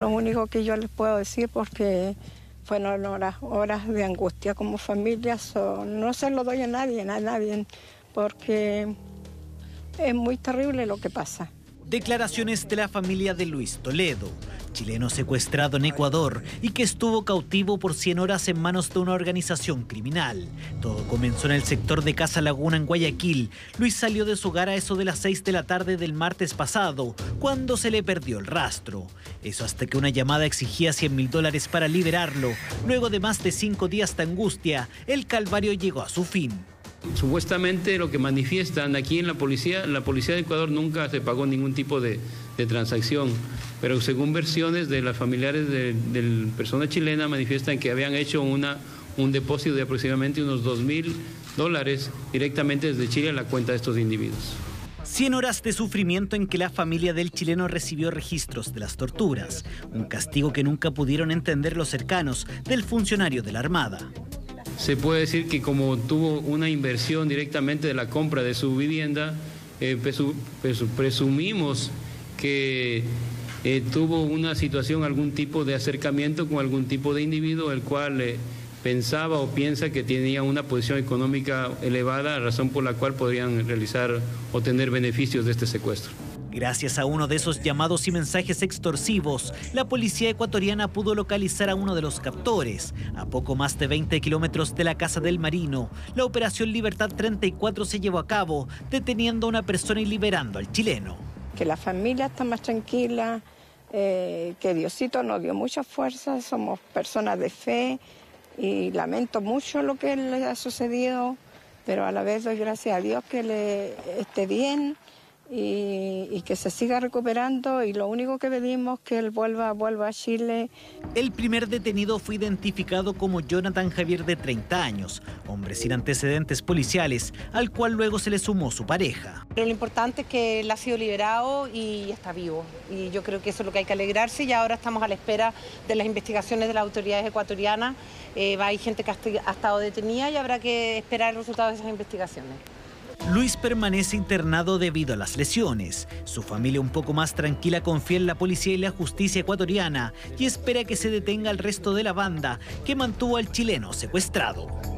Lo único que yo les puedo decir, porque fueron horas, horas de angustia como familia, no se lo doy a nadie, a nadie, porque es muy terrible lo que pasa. Declaraciones de la familia de Luis Toledo, chileno secuestrado en Ecuador y que estuvo cautivo por 100 horas en manos de una organización criminal. Todo comenzó en el sector de Casa Laguna en Guayaquil. Luis salió de su hogar a eso de las 6 de la tarde del martes pasado, cuando se le perdió el rastro. Eso hasta que una llamada exigía 100 mil dólares para liberarlo. Luego de más de cinco días de angustia, el calvario llegó a su fin. Supuestamente lo que manifiestan aquí en la policía, la policía de Ecuador nunca se pagó ningún tipo de, transacción, pero según versiones de las familiares de, la persona chilena manifiestan que habían hecho una, un depósito de aproximadamente unos 2 mil dólares directamente desde Chile a la cuenta de estos individuos. 100 horas de sufrimiento en que la familia del chileno recibió registros de las torturas, un castigo que nunca pudieron entender los cercanos del funcionario de la Armada se puede decir que como tuvo una inversión directamente de la compra de su vivienda, eh, presumimos que eh, tuvo una situación, algún tipo de acercamiento con algún tipo de individuo, el cual eh, pensaba o piensa que tenía una posición económica elevada, razón por la cual podrían realizar o tener beneficios de este secuestro. Gracias a uno de esos llamados y mensajes extorsivos, la policía ecuatoriana pudo localizar a uno de los captores. A poco más de 20 kilómetros de la casa del marino, la operación Libertad 34 se llevó a cabo, deteniendo a una persona y liberando al chileno. Que la familia está más tranquila, eh, que Diosito nos dio mucha fuerza, somos personas de fe y lamento mucho lo que le ha sucedido, pero a la vez doy gracias a Dios que le esté bien y, que se siga recuperando y lo único que pedimos es que él vuelva, vuelva a Chile. El primer detenido fue identificado como Jonathan Javier de 30 años, hombre sin antecedentes policiales, al cual luego se le sumó su pareja. Pero lo importante es que él ha sido liberado y está vivo y yo creo que eso es lo que hay que alegrarse y ahora estamos a la espera de las investigaciones de las autoridades ecuatorianas. Eh, hay gente que ha estado detenida y habrá que esperar el resultado de esas investigaciones. Luis permanece internado debido a las lesiones. Su familia un poco más tranquila confía en la policía y la justicia ecuatoriana y espera que se detenga el resto de la banda que mantuvo al chileno secuestrado.